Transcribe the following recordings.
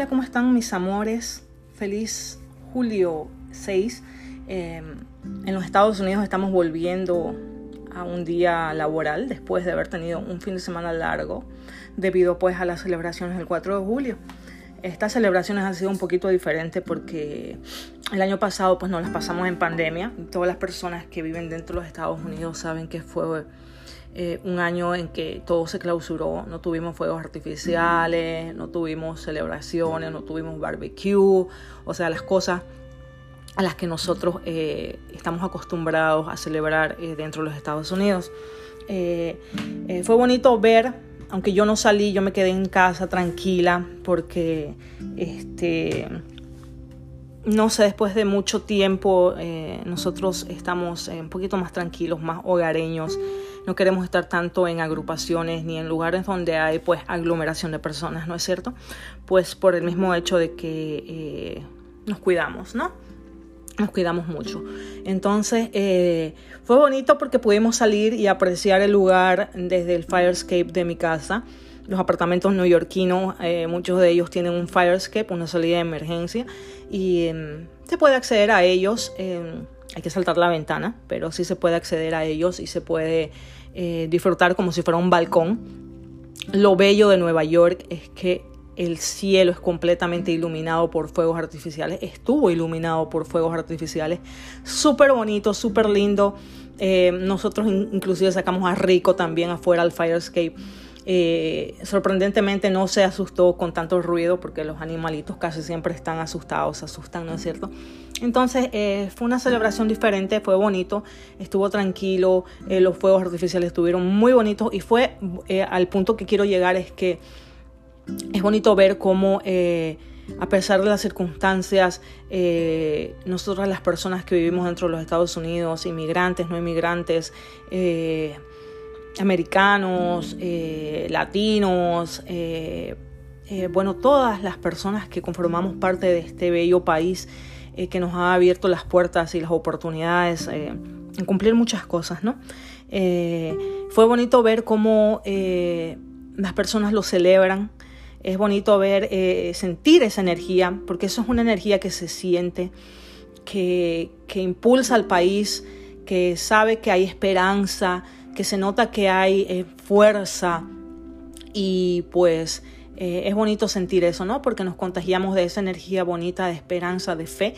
Hola, ¿cómo están mis amores? Feliz julio 6. Em, en los Estados Unidos estamos volviendo a un día laboral después de haber tenido un fin de semana largo debido pues a las celebraciones del 4 de julio. Estas celebraciones han sido un poquito diferentes porque el año pasado pues nos las pasamos en pandemia. Todas las personas que viven dentro de los Estados Unidos saben que fue eh, un año en que todo se clausuró, no tuvimos fuegos artificiales, no tuvimos celebraciones, no tuvimos barbecue, o sea, las cosas a las que nosotros eh, estamos acostumbrados a celebrar eh, dentro de los Estados Unidos. fue bonito ver, aunque yo no salí, yo me quedé en casa tranquila porque este no sé, después de mucho tiempo nosotros estamos un poquito más tranquilos, más hogareños no queremos estar tanto en agrupaciones ni en lugares donde hay pues aglomeración de personas, ¿no es cierto? Pues por el mismo hecho de que eh, nos cuidamos, ¿no? Nos cuidamos mucho. Entonces eh, fue bonito porque pudimos salir y apreciar el lugar desde el firescape de mi casa los apartamentos neoyorquinos, eh, muchos de ellos tienen un firescape, una salida de emergencia, y em, se puede acceder a ellos. Em, hay que saltar la ventana, pero sí se puede acceder a ellos y se puede eh, disfrutar como si fuera un balcón. Lo bello de Nueva York es que el cielo es completamente iluminado por fuegos artificiales, estuvo iluminado por fuegos artificiales, súper bonito, súper lindo. Eh, nosotros inclusive sacamos a Rico también afuera al Firescape eh, sorprendentemente no se asustó con tanto ruido porque los animalitos casi siempre están asustados, se asustan, ¿no es cierto? Entonces eh, fue una celebración diferente, fue bonito, estuvo tranquilo, eh, los fuegos artificiales estuvieron muy bonitos y fue al punto que quiero llegar es que es bonito ver cómo a pesar de las circunstancias, nosotros las personas que vivimos dentro de los Estados Unidos, inmigrantes, no inmigrantes, americanos, eh, latinos, eh, eh, bueno, todas las personas que conformamos parte de este bello país que nos ha abierto las puertas y las oportunidades en cumplir muchas cosas, ¿no? fue bonito ver cómo las personas lo celebran, es bonito ver, sentir esa energía, porque eso es una energía que se siente, que, que impulsa al país, que sabe que hay esperanza, que se nota que hay eh, fuerza y pues eh, es bonito sentir eso, ¿no? Porque nos contagiamos de esa energía bonita, de esperanza, de fe,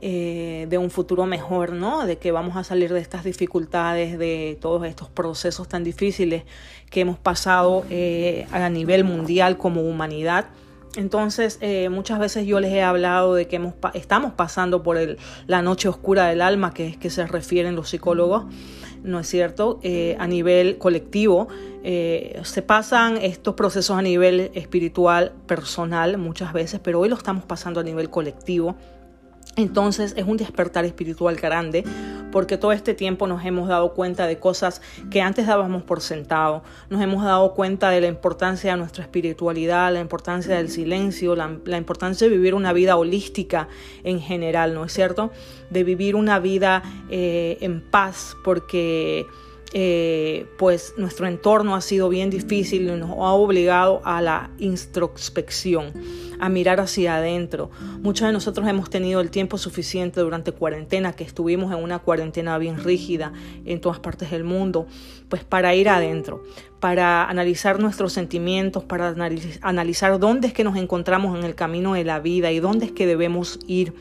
eh, de un futuro mejor, ¿no? De que vamos a salir de estas dificultades, de todos estos procesos tan difíciles que hemos pasado a nivel mundial como humanidad. Entonces, muchas veces yo les he hablado de que hemos, estamos pasando por el, la noche oscura del alma, que es que se refieren los psicólogos. ¿No es cierto? Eh, a nivel colectivo. Eh, se pasan estos procesos a nivel espiritual, personal muchas veces, pero hoy lo estamos pasando a nivel colectivo. Entonces es un despertar espiritual grande porque todo este tiempo nos hemos dado cuenta de cosas que antes dábamos por sentado, nos hemos dado cuenta de la importancia de nuestra espiritualidad, la importancia del silencio, la, importancia de vivir una vida holística en general, ¿no es cierto? De vivir una vida eh, en paz porque eh, pues nuestro entorno ha sido bien difícil y nos ha obligado a la introspección, a mirar hacia adentro. Muchos de nosotros hemos tenido el tiempo suficiente durante cuarentena, que estuvimos en una cuarentena bien rígida en todas partes del mundo, pues para ir adentro, para analizar nuestros sentimientos, para analizar dónde es que nos encontramos en el camino de la vida y dónde es que debemos ir.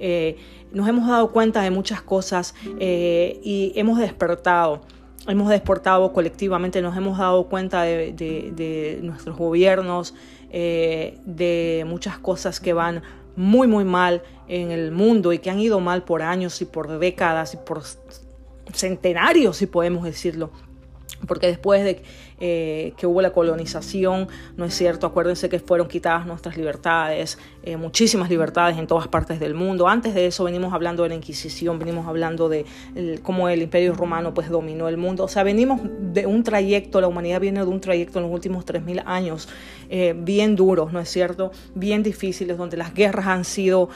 Eh, nos hemos dado cuenta de muchas cosas eh, y hemos despertado hemos desportado colectivamente, nos hemos dado cuenta de, nuestros gobiernos, eh, de muchas cosas que van muy, muy mal en el mundo y que han ido mal por años y por décadas y por centenarios, si podemos decirlo. Porque después de eh, que hubo la colonización, no es cierto, acuérdense que fueron quitadas nuestras libertades, eh, muchísimas libertades en todas partes del mundo. Antes de eso venimos hablando de la Inquisición, venimos hablando de cómo el Imperio Romano pues dominó el mundo. O sea, venimos de un trayecto, la humanidad viene de un trayecto en los últimos 3.000 años eh, bien duros, ¿no es cierto? Bien difíciles, donde las guerras han sido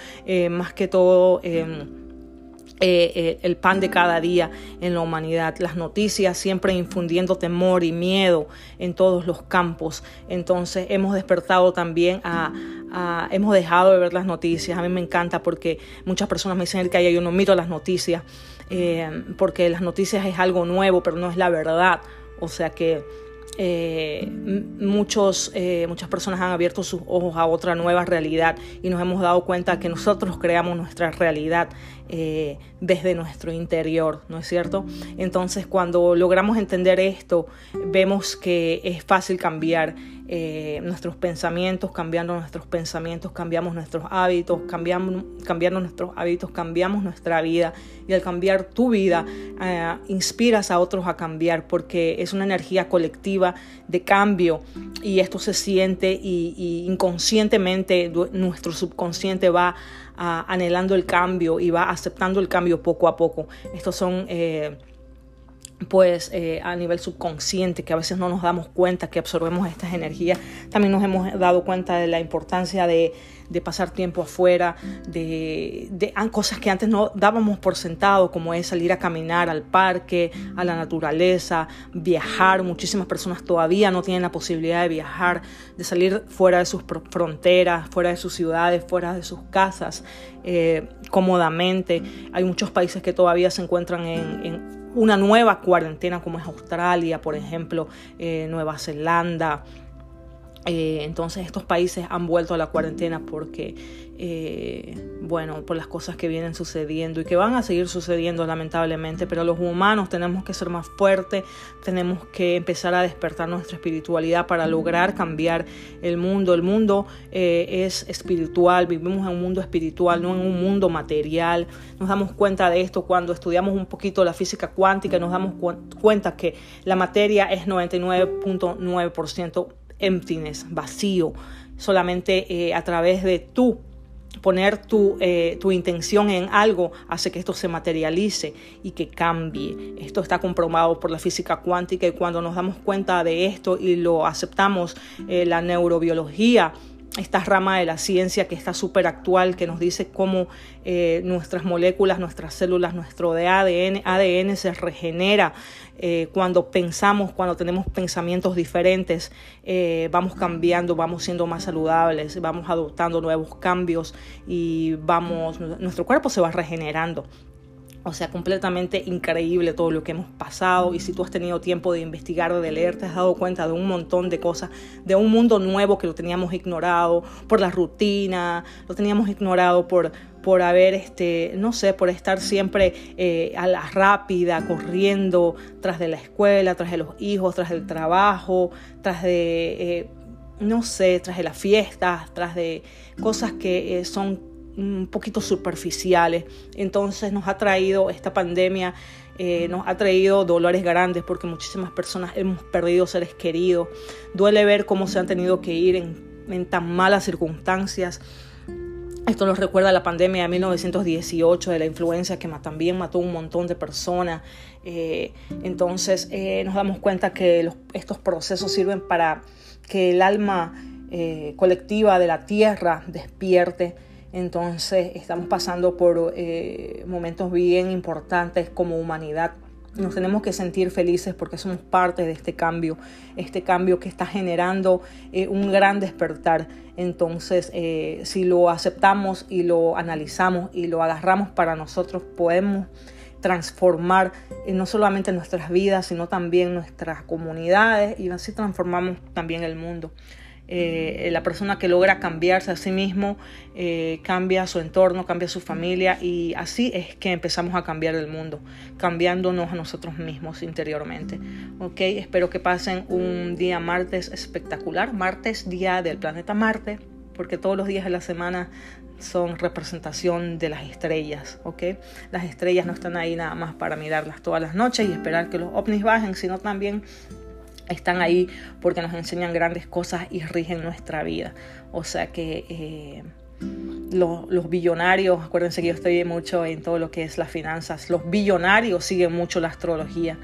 más que todo eh, eh, el pan de cada día en la humanidad. Las noticias siempre infundiendo temor y miedo en todos los campos. Entonces hemos despertado también a, hemos dejado de ver las noticias. A mí me encanta porque muchas personas me dicen que yo no miro las noticias eh, porque las noticias es algo nuevo, pero no es la verdad. O sea que muchos, muchas personas han abierto sus ojos a otra nueva realidad y nos hemos dado cuenta que nosotros creamos nuestra realidad eh, desde nuestro interior, ¿no es cierto? Entonces cuando logramos entender esto, vemos que es fácil cambiar nuestros pensamientos, cambiando nuestros pensamientos, cambiamos nuestros hábitos, cambiamos, cambiando nuestros hábitos, cambiamos nuestra vida y al cambiar tu vida, inspiras a otros a cambiar porque es una energía colectiva de cambio y esto se siente y, inconscientemente nuestro subconsciente va anhelando el cambio y va aceptando el cambio poco a poco. Estos son... Eh, pues eh, a nivel subconsciente, que a veces no nos damos cuenta que absorbemos estas energías. También nos hemos dado cuenta de la importancia de, de pasar tiempo afuera, de, de, cosas que antes no dábamos por sentado, como es salir a caminar al parque, a la naturaleza, viajar. Muchísimas personas todavía no tienen la posibilidad de viajar, de salir fuera de sus fronteras, fuera de sus ciudades, fuera de sus casas, eh, cómodamente. Hay muchos países que todavía se encuentran en, una nueva cuarentena como es Australia, por ejemplo, eh, Nueva Zelanda, eh, entonces estos países han vuelto a la cuarentena porque, eh, bueno, por las cosas que vienen sucediendo y que van a seguir sucediendo lamentablemente, pero los humanos tenemos que ser más fuertes, tenemos que empezar a despertar nuestra espiritualidad para lograr cambiar el mundo. El mundo eh, es espiritual, vivimos en un mundo espiritual, no en un mundo material. Nos damos cuenta de esto cuando estudiamos un poquito la física cuántica, nos damos cuenta que la materia es 99.9% emptiness, vacío, solamente eh, a través de tú poner tu, eh, tu, intención en algo hace que esto se materialice y que cambie. Esto está comprobado por la física cuántica y cuando nos damos cuenta de esto y lo aceptamos, eh, la neurobiología esta rama de la ciencia que está súper actual, que nos dice cómo eh, nuestras moléculas, nuestras células, nuestro ADN, ADN se regenera eh, cuando pensamos, cuando tenemos pensamientos diferentes, eh, vamos cambiando, vamos siendo más saludables, vamos adoptando nuevos cambios y vamos, nuestro cuerpo se va regenerando. O sea, completamente increíble todo lo que hemos pasado. Y si tú has tenido tiempo de investigar, de leer, te has dado cuenta de un montón de cosas, de un mundo nuevo que lo teníamos ignorado por la rutina, lo teníamos ignorado por, por haber, este, no sé, por estar siempre eh, a la rápida, corriendo tras de la escuela, tras de los hijos, tras del trabajo, tras de, eh, no sé, tras de las fiestas, tras de cosas que eh, son un poquito superficiales. Entonces nos ha traído esta pandemia, eh, nos ha traído dolores grandes porque muchísimas personas hemos perdido seres queridos. Duele ver cómo se han tenido que ir en, tan malas circunstancias. Esto nos recuerda a la pandemia de 1918 de la influenza que también mató un montón de personas. Eh, entonces eh, nos damos cuenta que estos procesos sirven para que el alma colectiva de la tierra despierte entonces estamos pasando por eh, momentos bien importantes como humanidad. Nos tenemos que sentir felices porque somos parte de este cambio, este cambio que está generando eh, un gran despertar. Entonces, eh, si lo aceptamos y lo analizamos y lo agarramos para nosotros, podemos transformar no solamente nuestras vidas, sino también nuestras comunidades y así transformamos también el mundo. Eh, la persona que logra cambiarse a sí mismo eh, cambia su entorno, cambia su familia y así es que empezamos a cambiar el mundo, cambiándonos a nosotros mismos interiormente. Ok, espero que pasen un día martes espectacular, martes día del planeta Marte, porque todos los días de la semana son representación de las estrellas, ¿ok? Las estrellas no están ahí nada más para mirarlas todas las noches y esperar que los ovnis bajen, sino también están ahí porque nos enseñan grandes cosas y rigen nuestra vida. O sea que eh, los, billonarios, acuérdense que yo estoy mucho en todo lo que es las finanzas, los billonarios siguen mucho la astrología.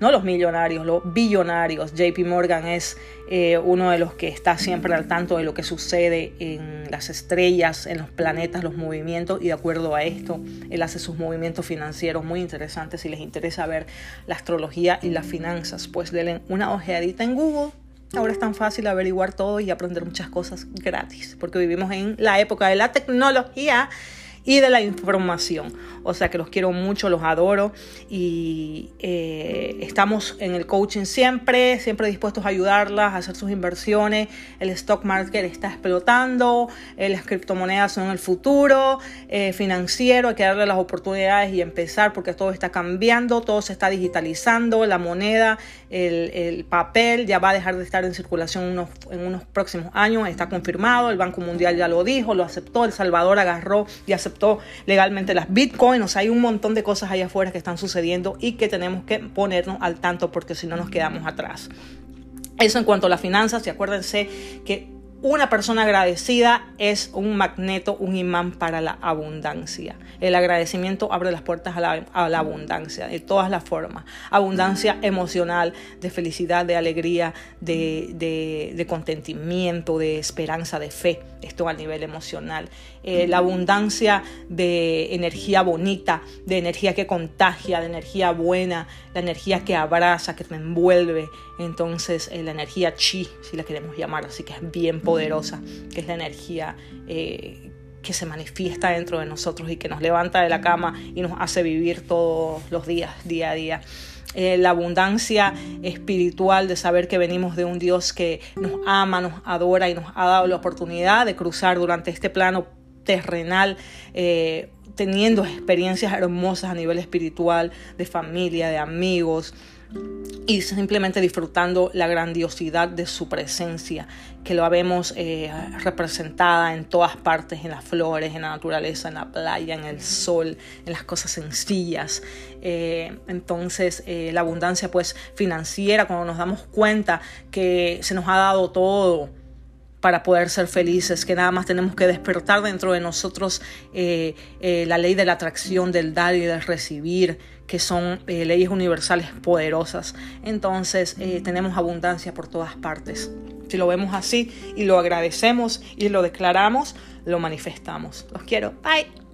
No los millonarios, los billonarios. JP Morgan es eh, uno de los que está siempre al tanto de lo que sucede en las estrellas, en los planetas, los movimientos y de acuerdo a esto, él hace sus movimientos financieros muy interesantes. Si les interesa ver la astrología y las finanzas, pues denle una ojeadita en Google. Ahora es tan fácil averiguar todo y aprender muchas cosas gratis, porque vivimos en la época de la tecnología y de la información. O sea que los quiero mucho, los adoro y eh, estamos en el coaching siempre, siempre dispuestos a ayudarlas a hacer sus inversiones. El stock market está explotando, eh, las criptomonedas son el futuro eh, financiero, hay que darle las oportunidades y empezar porque todo está cambiando, todo se está digitalizando, la moneda, el, papel ya va a dejar de estar en circulación unos, en unos próximos años, está confirmado, el Banco Mundial ya lo dijo, lo aceptó, El Salvador agarró y aceptó legalmente las bitcoins. O sea, hay un montón de cosas allá afuera que están sucediendo y que tenemos que ponernos al tanto porque si no nos quedamos atrás. Eso en cuanto a las finanzas, y acuérdense que una persona agradecida es un magneto, un imán para la abundancia. El agradecimiento abre las puertas a la, abundancia de todas las formas. Abundancia emocional, de felicidad, de alegría, de, contentimiento, de esperanza, de fe. Esto a nivel emocional. Eh, la abundancia de energía bonita, de energía que contagia, de energía buena, la energía que abraza, que te envuelve. Entonces, eh, la energía chi, si la queremos llamar, así que es bien poderosa, que es la energía eh, que se manifiesta dentro de nosotros y que nos levanta de la cama y nos hace vivir todos los días, día a día. Eh, la abundancia espiritual de saber que venimos de un Dios que nos ama, nos adora y nos ha dado la oportunidad de cruzar durante este plano terrenal. Eh, teniendo experiencias hermosas a nivel espiritual, de familia, de amigos, y simplemente disfrutando la grandiosidad de su presencia, que lo vemos eh, representada en todas partes, en las flores, en la naturaleza, en la playa, en el sol, en las cosas sencillas. Eh, entonces, eh, la abundancia pues financiera, cuando nos damos cuenta que se nos ha dado todo, para poder ser felices, que nada más tenemos que despertar dentro de nosotros la ley de la atracción, del dar y del recibir, que son eh, leyes universales poderosas. Entonces eh, tenemos abundancia por todas partes. Si lo vemos así y lo agradecemos y lo declaramos, lo manifestamos. Los quiero. Bye.